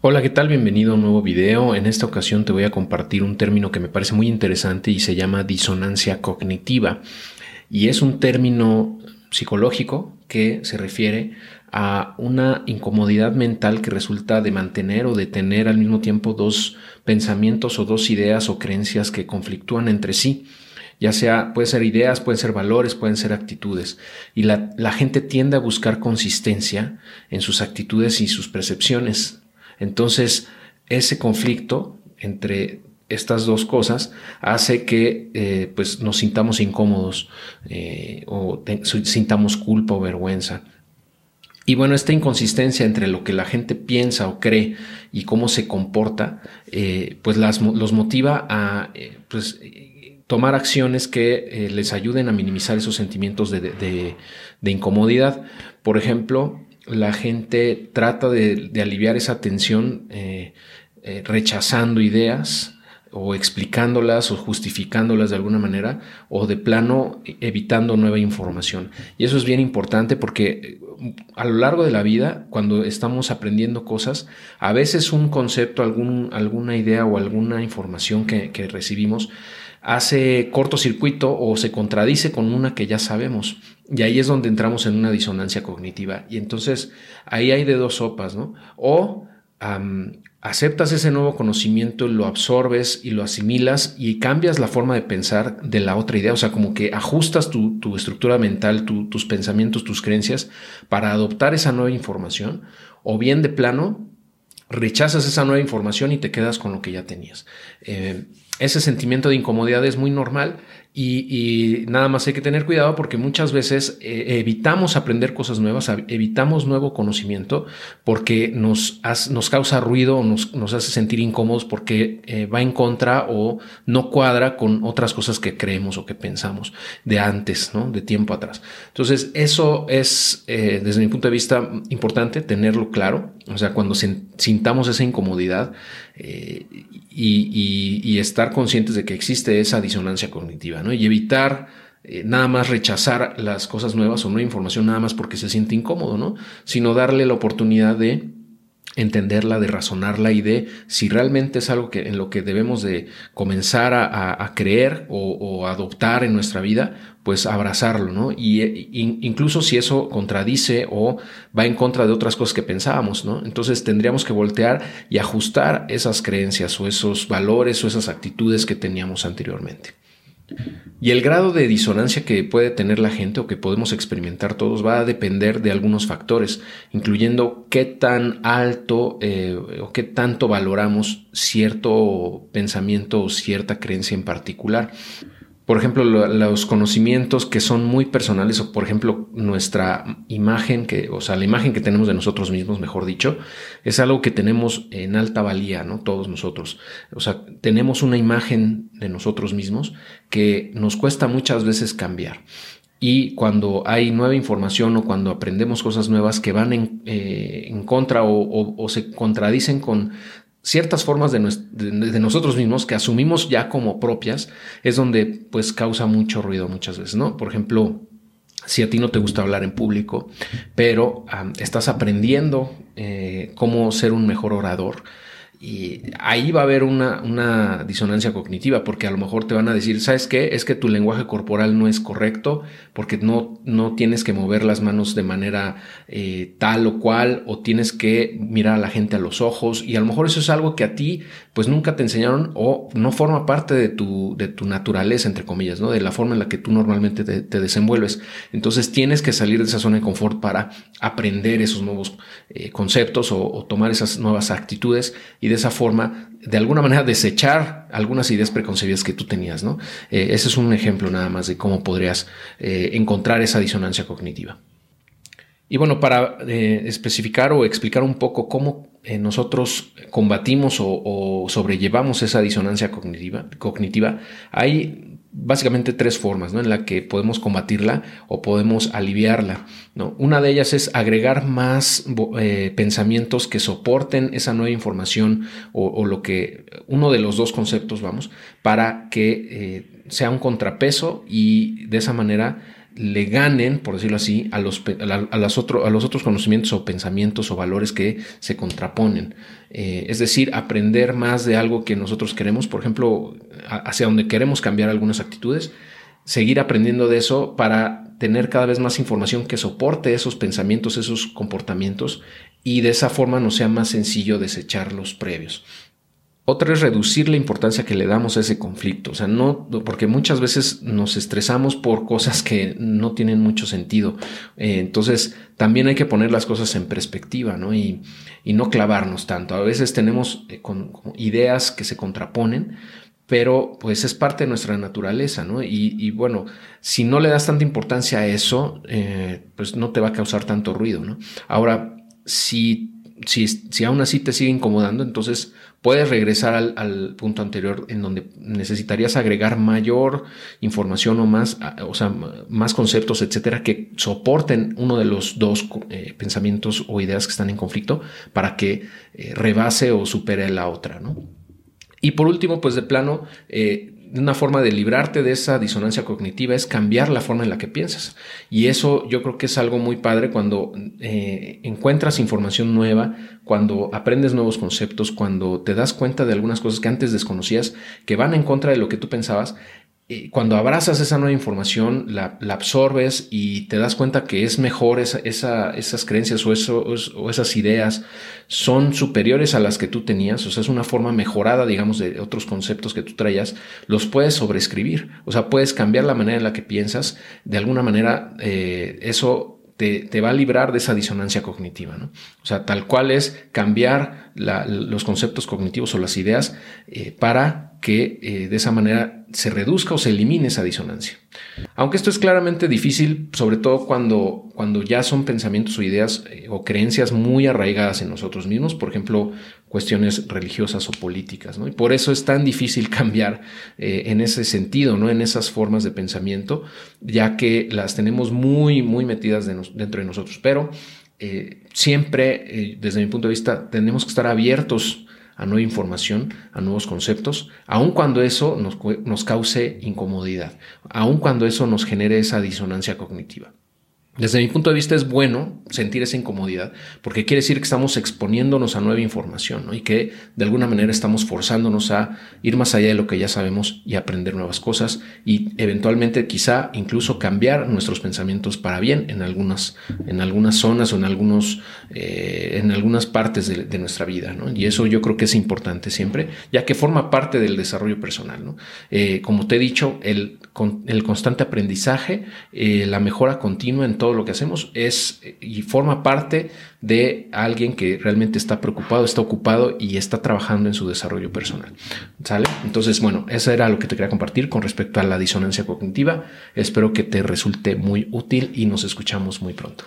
Hola, ¿qué tal? Bienvenido a un nuevo video. En esta ocasión te voy a compartir un término que me parece muy interesante y se llama disonancia cognitiva. Y es un término psicológico que se refiere a una incomodidad mental que resulta de mantener o de tener al mismo tiempo dos pensamientos o dos ideas o creencias que conflictúan entre sí ya sea, puede ser ideas, pueden ser valores, pueden ser actitudes. Y la, la, gente tiende a buscar consistencia en sus actitudes y sus percepciones. Entonces, ese conflicto entre estas dos cosas hace que eh, pues nos sintamos incómodos eh, o sintamos culpa o vergüenza. Y bueno, esta inconsistencia entre lo que la gente piensa o cree y cómo se comporta, eh, pues las, los motiva a pues, tomar acciones que les ayuden a minimizar esos sentimientos de, de, de incomodidad. Por ejemplo, la gente trata de, aliviar esa tensión eh, eh, rechazando ideas o explicándolas o justificándolas de alguna manera o de plano evitando nueva información. Y eso es bien importante porque eh, a lo largo de la vida, cuando estamos aprendiendo cosas, a veces un concepto, alguna idea o alguna información que, que recibimos hace cortocircuito o se contradice con una que ya sabemos. Y ahí es donde entramos en una disonancia cognitiva. Y entonces ahí hay de dos sopas, ¿no? O aceptas ese nuevo conocimiento, lo absorbes y lo asimilas y cambias la forma de pensar de la otra idea. O sea, como que ajustas tu, estructura mental, tus pensamientos, tus creencias para adoptar esa nueva información. O bien de plano, rechazas esa nueva información y te quedas con lo que ya tenías. Eh, ese sentimiento de incomodidad es muy normal y, nada más hay que tener cuidado porque muchas veces eh, evitamos aprender cosas nuevas, evitamos nuevo conocimiento porque nos, nos causa ruido o nos, nos, hace sentir incómodos porque eh, va en contra o no cuadra con otras cosas que creemos o que pensamos de antes, ¿no? de tiempo atrás. Entonces, eso es, eh, desde mi punto de vista, importante tenerlo claro. O sea, cuando sintamos esa incomodidad y, estar conscientes de que existe esa disonancia cognitiva. Y evitar eh, nada más rechazar las cosas nuevas o no información nada más porque se siente incómodo, ¿no? Sino darle la oportunidad de entenderla, de razonarla y de si realmente es algo que, en lo que debemos de comenzar a, creer o, adoptar en nuestra vida, pues abrazarlo, ¿no? Y, e, incluso si eso contradice o va en contra de otras cosas que pensábamos, ¿no? Entonces tendríamos que voltear y ajustar esas creencias o esos valores o esas actitudes que teníamos anteriormente. Y el grado de disonancia que puede tener la gente o que podemos experimentar todos va a depender de algunos factores, incluyendo qué tan alto eh, o qué tanto valoramos cierto pensamiento o cierta creencia en particular por ejemplo, los conocimientos que son muy personales o, por ejemplo, nuestra imagen, que, o sea, la imagen que tenemos de nosotros mismos, mejor dicho, es algo que tenemos en alta valía, ¿no? Todos nosotros. O sea, tenemos una imagen de nosotros mismos que nos cuesta muchas veces cambiar. Y cuando hay nueva información o cuando aprendemos cosas nuevas que van en, eh, contra o, se contradicen con ciertas formas de, nosotros mismos que asumimos ya como propias, es donde pues causa mucho ruido muchas veces, ¿no? Por ejemplo, si a ti no te gusta hablar en público, pero estás aprendiendo eh, cómo ser un mejor orador, y ahí va a haber una, una, disonancia cognitiva, porque a lo mejor te van a decir, ¿sabes qué? Es que tu lenguaje corporal no es correcto, porque no, no tienes que mover las manos de manera eh, tal o cual, o tienes que mirar a la gente a los ojos, y a lo mejor eso es algo que a ti, pues nunca te enseñaron o no forma parte de tu, de tu naturaleza, entre comillas, ¿no? De la forma en la que tú normalmente te, desenvuelves. Entonces tienes que salir de esa zona de confort para aprender esos nuevos eh, conceptos o, tomar esas nuevas actitudes de esa forma, de alguna manera, desechar algunas ideas preconcebidas que tú tenías, ¿no? Eh, ese es un ejemplo nada más de cómo podrías eh, encontrar esa disonancia cognitiva. Y bueno, para eh, especificar o explicar un poco cómo nosotros combatimos o, sobrellevamos esa disonancia cognitiva, cognitiva, hay básicamente tres formas ¿no? en la que podemos combatirla o podemos aliviarla. ¿no? Una de ellas es agregar más eh, pensamientos que soporten esa nueva información o, lo que uno de los dos conceptos, vamos, para que eh, sea un contrapeso y de esa manera le ganen, por decirlo así, a los, a, a los otros conocimientos o pensamientos o valores que se contraponen. Eh, es decir, aprender más de algo que nosotros queremos, por ejemplo, hacia donde queremos cambiar algunas actitudes, seguir aprendiendo de eso para tener cada vez más información que soporte esos pensamientos, esos comportamientos y de esa forma nos sea más sencillo desechar los previos. Otra es reducir la importancia que le damos a ese conflicto. O sea, no, porque muchas veces nos estresamos por cosas que no tienen mucho sentido. Eh, entonces, también hay que poner las cosas en perspectiva, ¿no? Y, no clavarnos tanto. A veces tenemos eh, ideas que se contraponen, pero pues es parte de nuestra naturaleza, ¿no? Y, bueno, si no le das tanta importancia a eso, eh, pues no te va a causar tanto ruido, ¿no? Ahora, si si, aún así te sigue incomodando, entonces puedes regresar al, punto anterior en donde necesitarías agregar mayor información o más, o sea, más conceptos, etcétera, que soporten uno de los dos eh, pensamientos o ideas que están en conflicto para que eh, rebase o supere la otra, ¿no? Y por último, pues de plano, eh, una forma de librarte de esa disonancia cognitiva es cambiar la forma en la que piensas. Y eso yo creo que es algo muy padre cuando eh, encuentras información nueva, cuando aprendes nuevos conceptos, cuando te das cuenta de algunas cosas que antes desconocías, que van en contra de lo que tú pensabas cuando abrazas esa nueva información, la, absorbes y te das cuenta que es mejor esa, esas creencias o, eso, o, esas ideas son superiores a las que tú tenías, o sea, es una forma mejorada, digamos, de otros conceptos que tú traías, los puedes sobreescribir, o sea, puedes cambiar la manera en la que piensas, de alguna manera eh, eso te, va a librar de esa disonancia cognitiva. ¿no? O sea, tal cual es cambiar los conceptos cognitivos o las ideas eh, para que eh, de esa manera se reduzca o se elimine esa disonancia. Aunque esto es claramente difícil, sobre todo cuando, cuando ya son pensamientos o ideas eh, o creencias muy arraigadas en nosotros mismos, por ejemplo, cuestiones religiosas o políticas. Y por eso es tan difícil cambiar eh, en ese sentido, ¿no? en esas formas de pensamiento, ya que las tenemos muy, muy metidas dentro de nosotros. Pero siempre, desde mi punto de vista, tenemos que estar abiertos a nueva información, a nuevos conceptos, aun cuando eso nos, nos cause incomodidad, aun cuando eso nos genere esa disonancia cognitiva. Desde mi punto de vista es bueno sentir esa incomodidad porque quiere decir que estamos exponiéndonos a nueva información y que de alguna manera estamos forzándonos a ir más allá de lo que ya sabemos y aprender nuevas cosas y eventualmente quizá incluso cambiar nuestros pensamientos para bien en algunas, en algunas zonas o en, algunos, eh, en algunas partes de, nuestra vida. Y eso yo creo que es importante siempre ya que forma parte del desarrollo personal. Eh, como te he dicho, el, el constante aprendizaje, eh, la mejora continua en todo lo que hacemos es y forma parte de alguien que realmente está preocupado, está ocupado y está trabajando en su desarrollo personal. ¿Sale? Entonces, bueno, eso era lo que te quería compartir con respecto a la disonancia cognitiva. Espero que te resulte muy útil y nos escuchamos muy pronto.